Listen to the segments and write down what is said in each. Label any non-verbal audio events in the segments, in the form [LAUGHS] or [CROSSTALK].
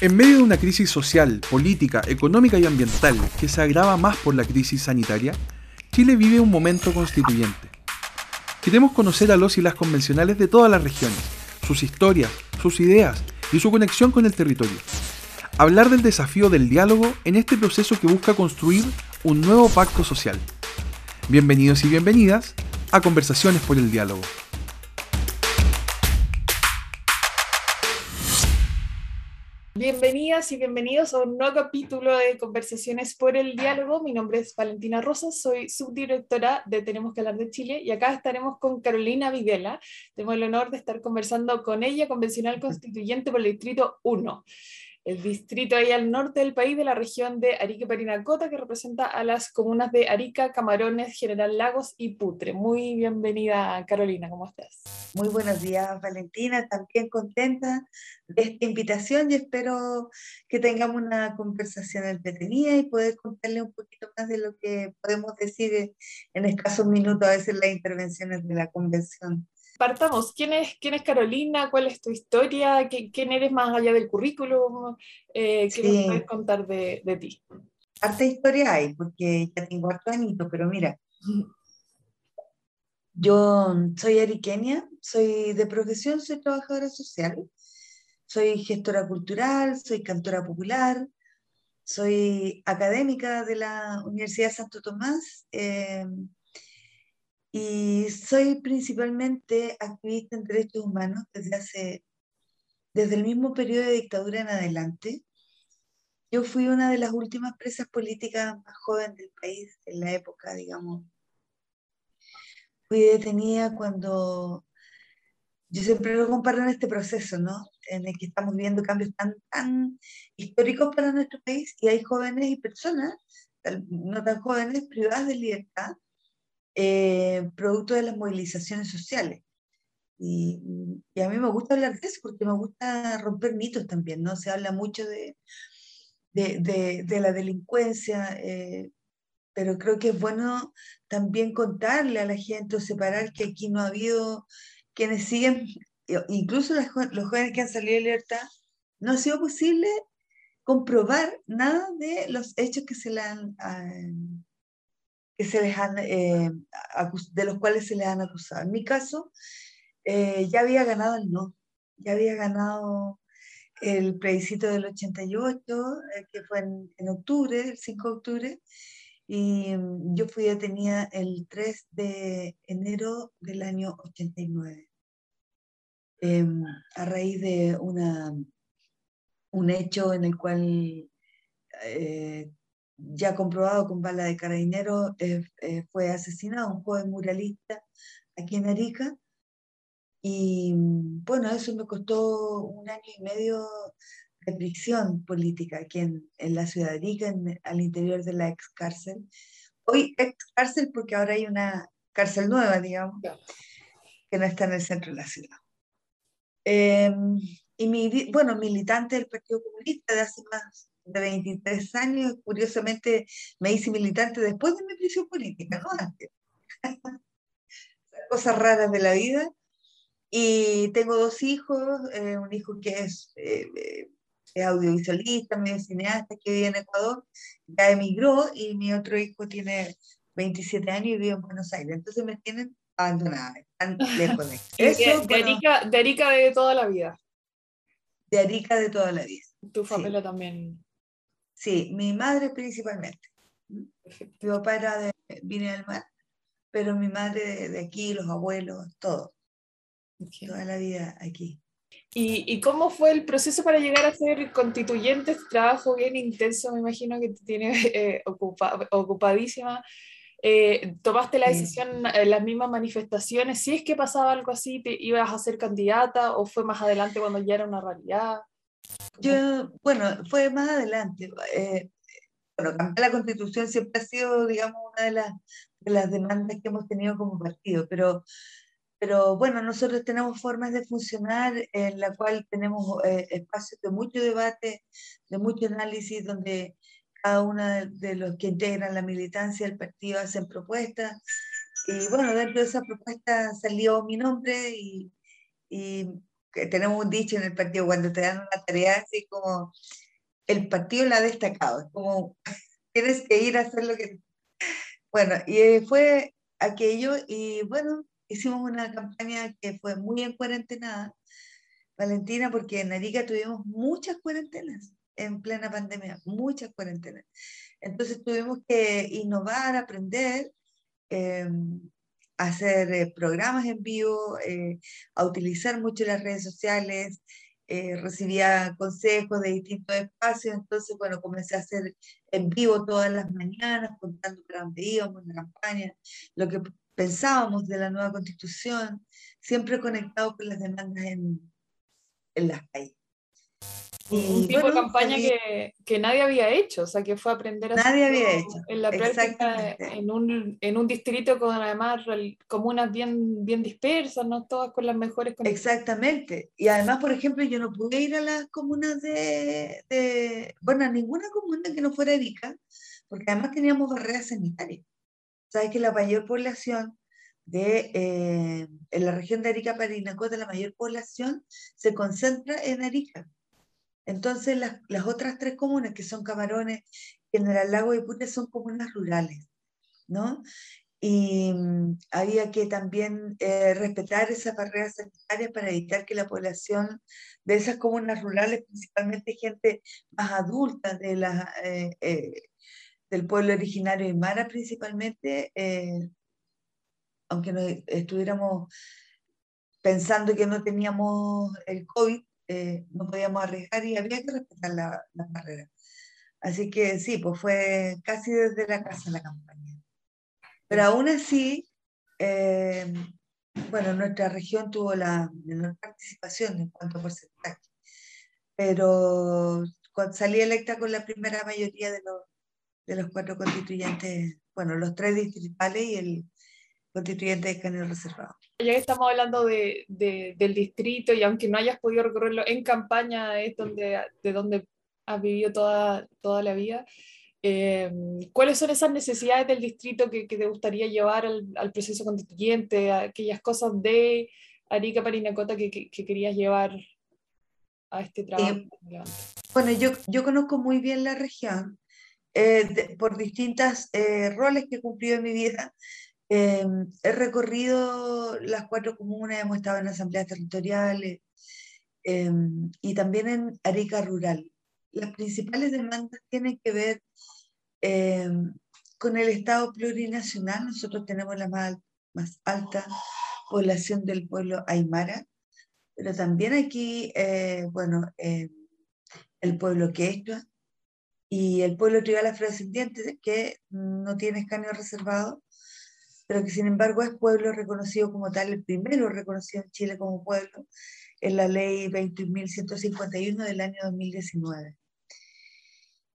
En medio de una crisis social, política, económica y ambiental que se agrava más por la crisis sanitaria, Chile vive un momento constituyente. Queremos conocer a los y las convencionales de todas las regiones, sus historias, sus ideas y su conexión con el territorio. Hablar del desafío del diálogo en este proceso que busca construir un nuevo pacto social. Bienvenidos y bienvenidas a Conversaciones por el Diálogo. Y bienvenidos a un nuevo capítulo de Conversaciones por el Diálogo. Mi nombre es Valentina Rosas, soy subdirectora de Tenemos que hablar de Chile y acá estaremos con Carolina Videla. Tengo el honor de estar conversando con ella, convencional constituyente por el Distrito 1 el distrito ahí al norte del país de la región de Arica Parinacota, que representa a las comunas de Arica, Camarones, General Lagos y Putre. Muy bienvenida, Carolina, ¿cómo estás? Muy buenos días, Valentina, también contenta de esta invitación y espero que tengamos una conversación entretenida y poder contarle un poquito más de lo que podemos decir en escasos minutos a veces las intervenciones de la convención partamos. ¿Quién es, quién es Carolina? ¿Cuál es tu historia? ¿Quién eres más allá del currículum? Eh, ¿Qué nos puedes contar de, de, ti? Harta historia hay, porque ya tengo harto añito, pero mira, [LAUGHS] yo soy ariqueña, soy de profesión, soy trabajadora social, soy gestora cultural, soy cantora popular, soy académica de la Universidad Santo Tomás. Eh, y soy principalmente activista en derechos humanos desde hace, desde el mismo periodo de dictadura en adelante. Yo fui una de las últimas presas políticas más jóvenes del país en la época, digamos. Fui detenida cuando, yo siempre lo comparo en este proceso, ¿no? En el que estamos viendo cambios tan, tan históricos para nuestro país y hay jóvenes y personas, no tan jóvenes, privadas de libertad, eh, producto de las movilizaciones sociales. Y, a mí me gusta hablar de eso porque me gusta romper mitos también, ¿no? Se habla mucho de, de, de, la delincuencia, eh, pero creo que es bueno también contarle a la gente o separar que aquí no ha habido quienes siguen, incluso los jóvenes que han salido de libertad, no ha sido posible comprobar nada de los hechos que se le han, ah, que se les han, eh, de los cuales se les han acusado. En mi caso, eh, ya había ganado el no, ya había ganado el plebiscito del 88, eh, que fue en, octubre, el 5 de octubre, y mm, yo fui detenida el 3 de enero del año 89, em, a raíz de una, un hecho en el cual ya comprobado con bala de carabinero, eh, eh, fue asesinado un joven muralista aquí en Arica. Y bueno, eso me costó un año y medio de prisión política aquí en, la ciudad de Arica, al interior de la ex cárcel. Hoy ex cárcel porque ahora hay una cárcel nueva, digamos, que no está en el centro de la ciudad. Em, y mi, bueno, militante del Partido Comunista de hace más de 23 años, curiosamente me hice militante después de mi prisión política, no antes. Cosas raras de la vida. Y tengo dos hijos, eh, un hijo que es, eh, eh, audiovisualista, medio cineasta, que vive en Ecuador, ya emigró, y mi otro hijo tiene 27 años y vive en Buenos Aires. Entonces me tienen abandonada, están lejos de [LAUGHS] Eso, de, Arica, de Arica de toda la vida. De Arica de toda la vida. Tu familia también. Sí, mi madre principalmente. Mi papá era de Vine del Mar, pero mi madre de, aquí, los abuelos, todo. Toda la vida aquí. ¿Y, ¿Y, cómo fue el proceso para llegar a ser constituyente? Trabajo bien intenso, me imagino que te tiene eh, ocupadísima. Eh, ¿Tomaste la decisión en las mismas manifestaciones? Si es que pasaba algo así, ¿te ibas a ser candidata o fue más adelante cuando ya era una realidad? Yo, bueno, fue más adelante. Eh, bueno, cambiar la constitución siempre ha sido, digamos, una de las, de las demandas que hemos tenido como partido, pero, pero bueno, nosotros tenemos formas de funcionar en la cual tenemos eh, espacios de mucho debate, de mucho análisis, donde cada uno de, los que integran la militancia del partido hacen propuestas. Y bueno, dentro de esa propuesta salió mi nombre y, y tenemos un dicho en el partido, cuando te dan una tarea así como, el partido la ha destacado, es como, [LAUGHS] tienes que ir a hacer lo que... Bueno, y eh, fue aquello y bueno, hicimos una campaña que fue muy en cuarentena, Valentina, porque en Arica tuvimos muchas cuarentenas en plena pandemia, muchas cuarentenas. Entonces tuvimos que innovar, aprender, eh, hacer eh, programas en vivo, eh, a utilizar mucho las redes sociales, recibía consejos de distintos espacios, entonces, bueno, comencé a hacer en vivo todas las mañanas, contando para dónde íbamos la campaña, lo que pensábamos de la nueva constitución, siempre conectado con las demandas en, en las calles un tipo de campaña que, que, nadie había hecho, o sea, que fue aprender a Nadie había hecho. En la práctica, en un, en un distrito con además comunas bien, bien dispersas, no todas con las mejores condiciones. Exactamente. Y además, por ejemplo, yo no pude ir a las comunas de, de bueno, a ninguna comuna que no fuera Erika, porque además teníamos barreras sanitarias. Sabes que la mayor población de, eh, en la región de Arica Parinacota, la mayor población se concentra en Arica. Entonces, las, las, otras tres comunas, que son Camarones, General Lago y Pute, son comunas rurales, ¿no? Y mm, había que también eh, respetar esas barreras sanitarias para evitar que la población de esas comunas rurales, principalmente gente más adulta de la, eh, eh, del pueblo originario de Mara principalmente, aunque no estuviéramos pensando que no teníamos el COVID, eh, no podíamos arriesgar y había que respetar la, la, barrera. Así que sí, pues fue casi desde la casa la campaña. Pero aún así, eh, bueno, nuestra región tuvo la menor participación en cuanto a porcentaje, pero salí electa con la primera mayoría de los, de los cuatro constituyentes, bueno, los tres distritales y el, constituyente de escaneo reservado. Ya que estamos hablando de, del distrito y aunque no hayas podido recorrerlo en campaña, es donde, de donde has vivido toda, toda la vida, eh, ¿cuáles son esas necesidades del distrito que, que te gustaría llevar al, al, proceso constituyente, aquellas cosas de Arica Parinacota que, que, que querías llevar a este trabajo? Eh, bueno, yo, yo conozco muy bien la región. Eh, por distintos eh, roles que he cumplido en mi vida, Em, he recorrido las cuatro comunas, hemos estado en asambleas territoriales em, y también en Arica Rural. Las principales demandas tienen que ver em, con el Estado plurinacional. Nosotros tenemos la más, alta población del pueblo Aymara, pero también aquí, eh, bueno, el pueblo Quechua y el pueblo tribal afrodescendiente que no tiene escaneo reservado pero que sin embargo es pueblo reconocido como tal, el primero reconocido en Chile como pueblo, en la ley 21.151 del año 2019.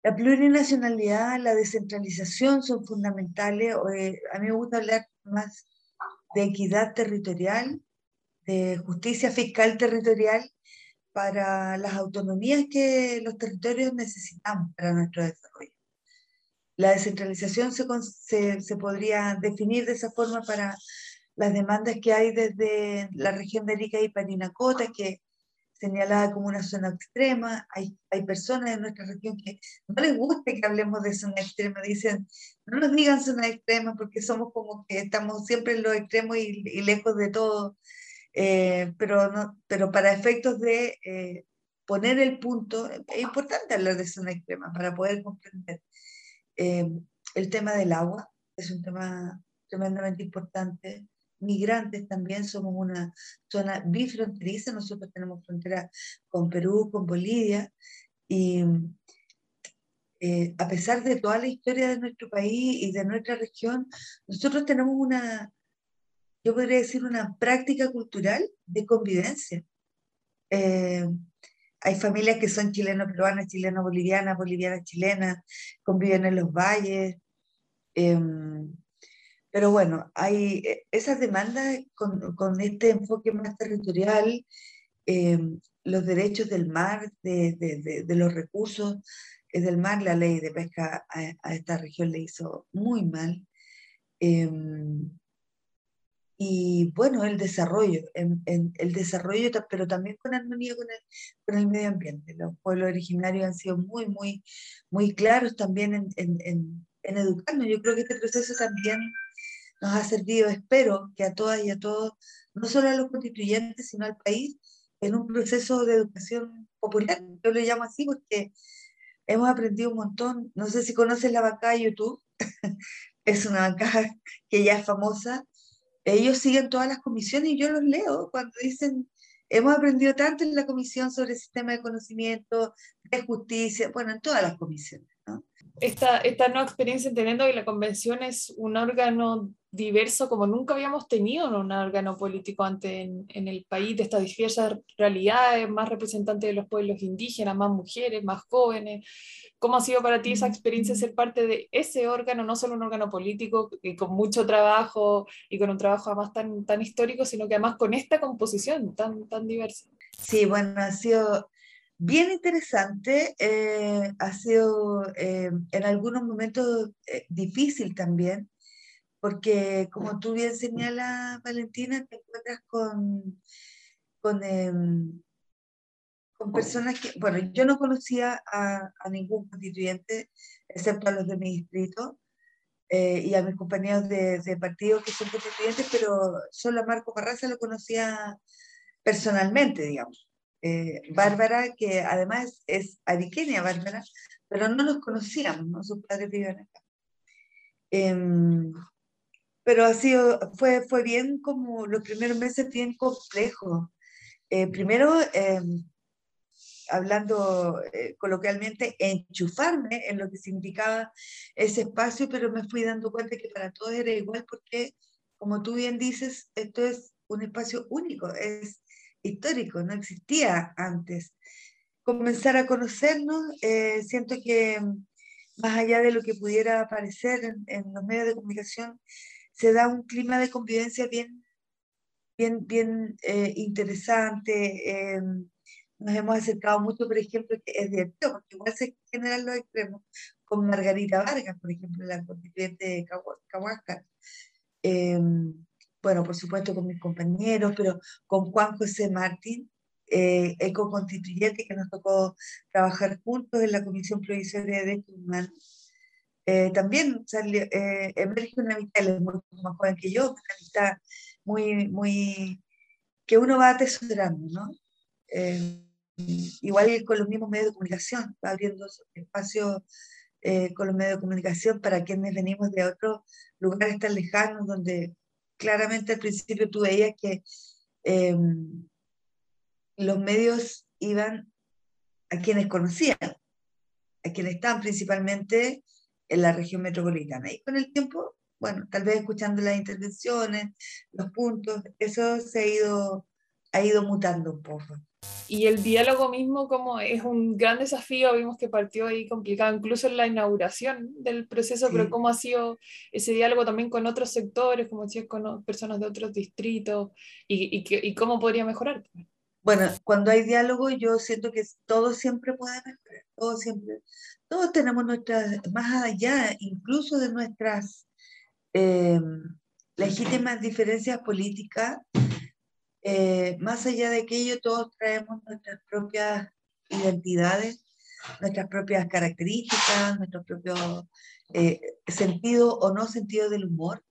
La plurinacionalidad, la descentralización son fundamentales. Eh, a mí me gusta hablar más de equidad territorial, de justicia fiscal territorial para las autonomías que los territorios necesitan para nuestro desarrollo. La descentralización se, se, podría definir de esa forma para las demandas que hay desde la región de Arica y Parinacota, que señalada como una zona extrema. Hay, hay personas en nuestra región que no les gusta que hablemos de zona extrema. Dicen, no nos digan zona extrema porque somos como que estamos siempre en los extremos y, lejos de todo. Eh, pero, no, pero para efectos de eh, poner el punto, es importante hablar de zona extrema para poder comprender eh, el tema del agua es un tema tremendamente importante. Migrantes también somos una zona bifronteriza, nosotros tenemos frontera con Perú, con Bolivia, y eh, a pesar de toda la historia de nuestro país y de nuestra región, nosotros tenemos una, yo podría decir, una práctica cultural de convivencia. Eh, hay familias que son chileno-peruanas, chileno-bolivianas, bolivianas-chilenas, conviven en los valles. Em, pero bueno, hay eh, esas demandas con, con este enfoque más territorial, em, los derechos del mar, de, de, de, los recursos del mar, la ley de pesca a, esta región le hizo muy mal. Y bueno, el desarrollo, en, el desarrollo, pero también con armonía con el, con el medio ambiente. Los pueblos originarios han sido muy, muy, muy claros también en, en, en educarnos. Yo creo que este proceso también nos ha servido, espero que a todas y a todos, no solo a los constituyentes, sino al país, en un proceso de educación popular. Yo lo llamo así porque hemos aprendido un montón. No sé si conoces la vaca de YouTube, [LAUGHS] es una vaca que ya es famosa. Ellos siguen todas las comisiones y yo los leo cuando dicen, hemos aprendido tanto en la comisión sobre el sistema de conocimiento, de justicia, bueno, en todas las comisiones. Esta, esta nueva experiencia entendiendo que la convención es un órgano diverso como nunca habíamos tenido en un órgano político antes en, en, el país, de estas diversas realidades, más representantes de los pueblos indígenas, más mujeres, más jóvenes. ¿Cómo ha sido para ti esa experiencia ser parte de ese órgano, no solo un órgano político y con mucho trabajo y con un trabajo además tan, tan histórico, sino que además con esta composición tan, tan diversa? Sí, bueno, ha sido bien interesante, eh, ha sido eh, en algunos momentos eh, difícil también, porque como tú bien señalas, Valentina, te encuentras con, con, em, personas que, bueno, yo no conocía a, ningún constituyente, excepto a los de mi distrito, eh, y a mis compañeros de, de, partido que son constituyentes, pero solo a Marco Barraza lo conocía personalmente, digamos. Eh, Bárbara, que además es ariqueña, Bárbara, pero no nos conocíamos, ¿no? sus padres viven acá. Pero ha sido, fue, fue bien como los primeros meses bien complejos. Eh, primero, eh, hablando eh, coloquialmente, enchufarme en lo que significaba ese espacio, pero me fui dando cuenta que para todos era igual porque, como tú bien dices, esto es un espacio único, es histórico, no existía antes. Comenzar a conocernos, eh, siento que más allá de lo que pudiera aparecer en, en los medios de comunicación, se da un clima de convivencia bien, bien, bien eh, interesante. Eh, nos hemos acercado mucho, por ejemplo, que es divertido, porque igual se generan los extremos, con Margarita Vargas, por ejemplo, la constituyente de Cahuasca. Eh, bueno, por supuesto con mis compañeros, pero con Juan José Martín, eh, eco-constituyente que nos tocó trabajar juntos en la Comisión Provisoria de Derechos Humanos. Eh, también salió, eh, emerge una amistad, es mucho más joven que yo, una amistad muy, muy, que uno va atesorando, ¿no? Eh, igual con los mismos medios de comunicación, va abriendo espacios eh, con los medios de comunicación para quienes venimos de otros lugares tan lejanos, donde claramente al principio tú veías que em, los medios iban a quienes conocían, a quienes estaban principalmente en la región metropolitana. Y con el tiempo, bueno, tal vez escuchando las intervenciones, los puntos, eso se ha ido, ha ido mutando un poco. Y el diálogo mismo como es un gran desafío, vimos que partió ahí complicado, incluso en la inauguración del proceso, sí. pero cómo ha sido ese diálogo también con otros sectores, como decías, con personas de otros distritos, y, y, y cómo podría mejorar. Bueno, cuando hay diálogo yo siento que todo siempre puede mejorar, todo siempre todos tenemos nuestras, más allá incluso de nuestras eh, legítimas diferencias políticas, eh, más allá de aquello, todos traemos nuestras propias identidades, nuestras propias características, nuestro propio eh, sentido o no sentido del humor.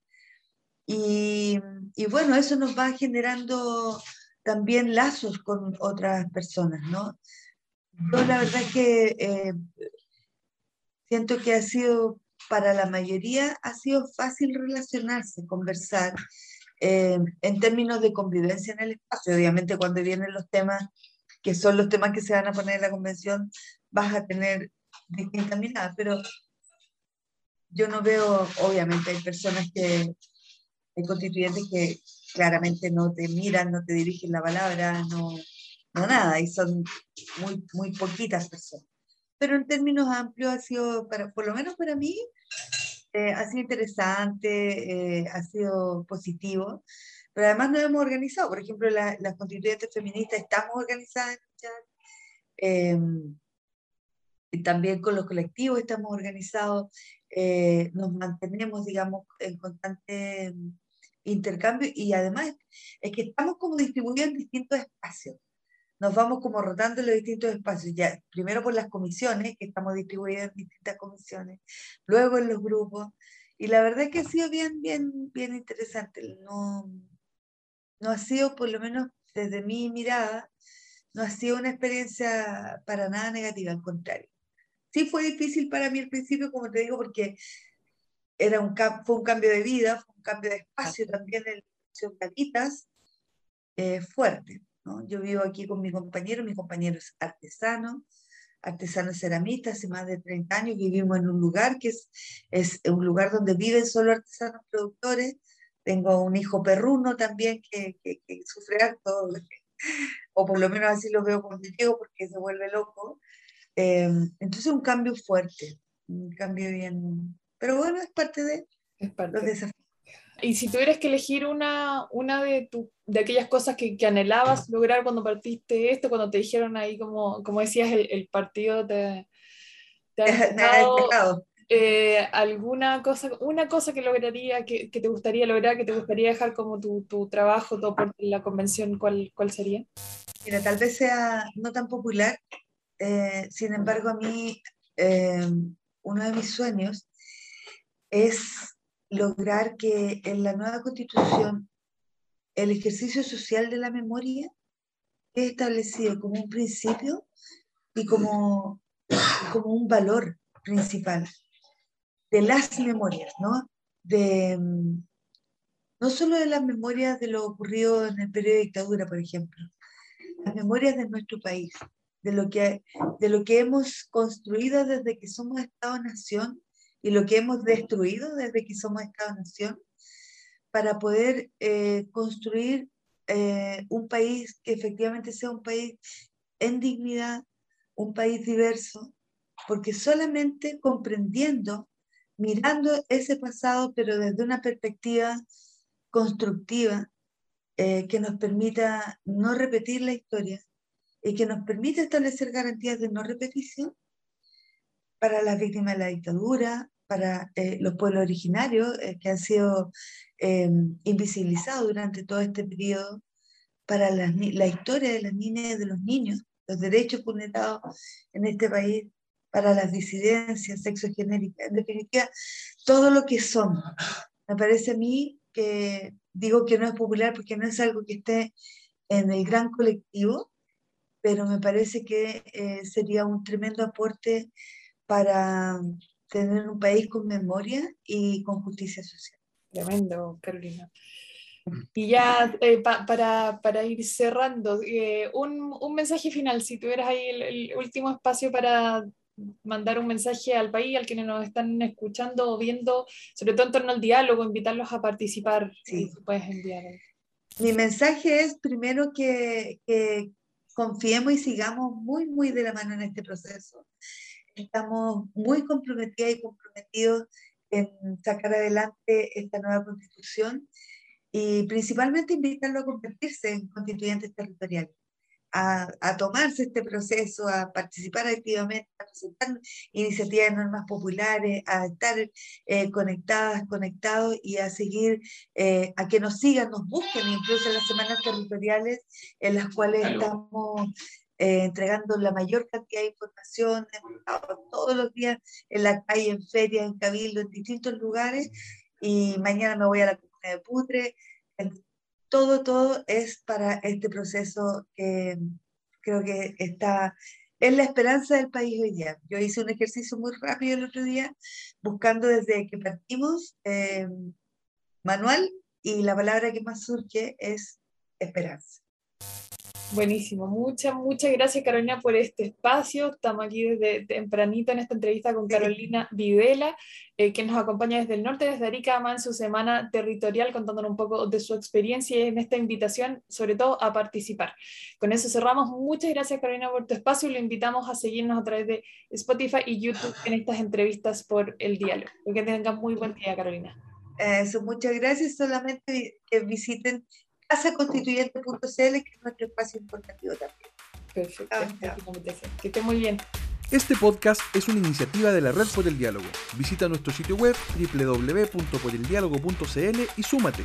Y, bueno, eso nos va generando también lazos con otras personas, ¿no? Yo la verdad es que eh, siento que ha sido, para la mayoría, ha sido fácil relacionarse, conversar, eh, en términos de convivencia en el espacio. Obviamente cuando vienen los temas, que son los temas que se van a poner en la convención, vas a tener distintas miradas, pero yo no veo, obviamente hay personas que, hay constituyentes que claramente no te miran, no te dirigen la palabra, no, no nada, y son muy, muy poquitas personas. Pero en términos amplios ha sido, para, por lo menos para mí, eh, ha sido interesante, eh, ha sido positivo, pero además nos hemos organizado, por ejemplo, la, las constituyentes feministas estamos organizadas eh, y también con los colectivos estamos organizados, eh, nos mantenemos, digamos, en constante intercambio y además es que estamos como distribuidos en distintos espacios. Nos vamos como rotando en los distintos espacios. Ya, primero por las comisiones, que estamos distribuidos en distintas comisiones, luego en los grupos. Y la verdad es que ha sido bien, bien, bien interesante. No, no ha sido, por lo menos desde mi mirada, no ha sido una experiencia para nada negativa, al contrario. Sí fue difícil para mí al principio, como te digo, porque era un, fue un cambio de vida, fue un cambio de espacio también en el Catitas, eh, fuerte. ¿no? Yo vivo aquí con mi compañero, mi compañero es artesano, artesano ceramista, hace más de 30 años vivimos en un lugar que es, es un lugar donde viven solo artesanos productores. Tengo un hijo perruno también que, que, que sufre harto, [LAUGHS] o por lo menos así lo veo cuando llego porque se vuelve loco. Eh, entonces un cambio fuerte, un cambio bien, pero bueno, es parte de los desafíos. Y si tuvieras que elegir una, una de, tu, de aquellas cosas que, que, anhelabas lograr cuando partiste esto, cuando te dijeron ahí, como, como decías, el, el partido te, te ha [LAUGHS] eh, alguna cosa, una cosa que lograría, que, que, te gustaría lograr, que te gustaría dejar como tu, tu trabajo, tu aporte en la convención, ¿cuál, ¿cuál sería? Mira, tal vez sea no tan popular, eh, sin embargo, a mí eh, uno de mis sueños es lograr que en la nueva constitución el ejercicio social de la memoria es establecido como un principio y como, como un valor principal de las memorias, ¿no? De, no solo de las memorias de lo ocurrido en el periodo de dictadura, por ejemplo, las memorias de nuestro país, de lo que, de lo que hemos construido desde que somos Estado-Nación y lo que hemos destruido desde que somos Estado-Nación, para poder eh, construir eh, un país que efectivamente sea un país en dignidad, un país diverso, porque solamente comprendiendo, mirando ese pasado, pero desde una perspectiva constructiva, eh, que nos permita no repetir la historia y que nos permita establecer garantías de no repetición para las víctimas de la dictadura, para eh, los pueblos originarios eh, que han sido invisibilizados durante todo este periodo, para la, la historia de las niñas y de los niños, los derechos vulnerados en este país, para las disidencias sexogenéricas, en definitiva, todo lo que son. Me parece a mí que digo que no es popular porque no es algo que esté en el gran colectivo, pero me parece que eh, sería un tremendo aporte para tener un país con memoria y con justicia social. Tremendo, Carolina. Y ya eh, para, para, ir cerrando, eh, un, un, mensaje final, si tuvieras ahí el, el, último espacio para mandar un mensaje al país, al quienes nos están escuchando o viendo, sobre todo en torno al diálogo, invitarlos a participar. Sí. Si puedes enviar. Mi mensaje es primero que, que confiemos y sigamos muy, muy de la mano en este proceso. Estamos muy comprometidas y comprometidos en sacar adelante esta nueva constitución y principalmente invitarlo a convertirse en constituyentes territoriales a, tomarse este proceso, a participar activamente, a presentar iniciativas de normas populares, a estar eh, conectadas, conectados y a seguir, eh, a que nos sigan, nos busquen, incluso en las semanas territoriales en las cuales estamos eh, entregando la mayor cantidad de información, todos los días en la calle, en ferias, en cabildo, en distintos lugares, y mañana me voy a la comuna de Putre, todo, todo es para este proceso que creo que está, es la esperanza del país hoy día. Yo hice un ejercicio muy rápido el otro día, buscando desde que partimos eh, manual, y la palabra que más surge es esperanza. Buenísimo, muchas, muchas gracias Carolina por este espacio. Estamos aquí desde tempranito en esta entrevista con Carolina Videla, eh, que nos acompaña desde el norte, desde Arica, en su semana territorial, contándonos un poco de su experiencia en esta invitación, sobre todo a participar. Con eso cerramos. Muchas gracias Carolina por tu espacio y lo invitamos a seguirnos a través de Spotify y YouTube en estas entrevistas por el diálogo. Que tengan muy buen día Carolina. Eso, muchas gracias. Solamente que visiten casaconstituyente.cl, que es nuestro espacio informativo también. Perfecto. Que esté muy bien. Este podcast es una iniciativa de la Red por el Diálogo. Visita nuestro sitio web www.poreldiálogo.cl y súmate.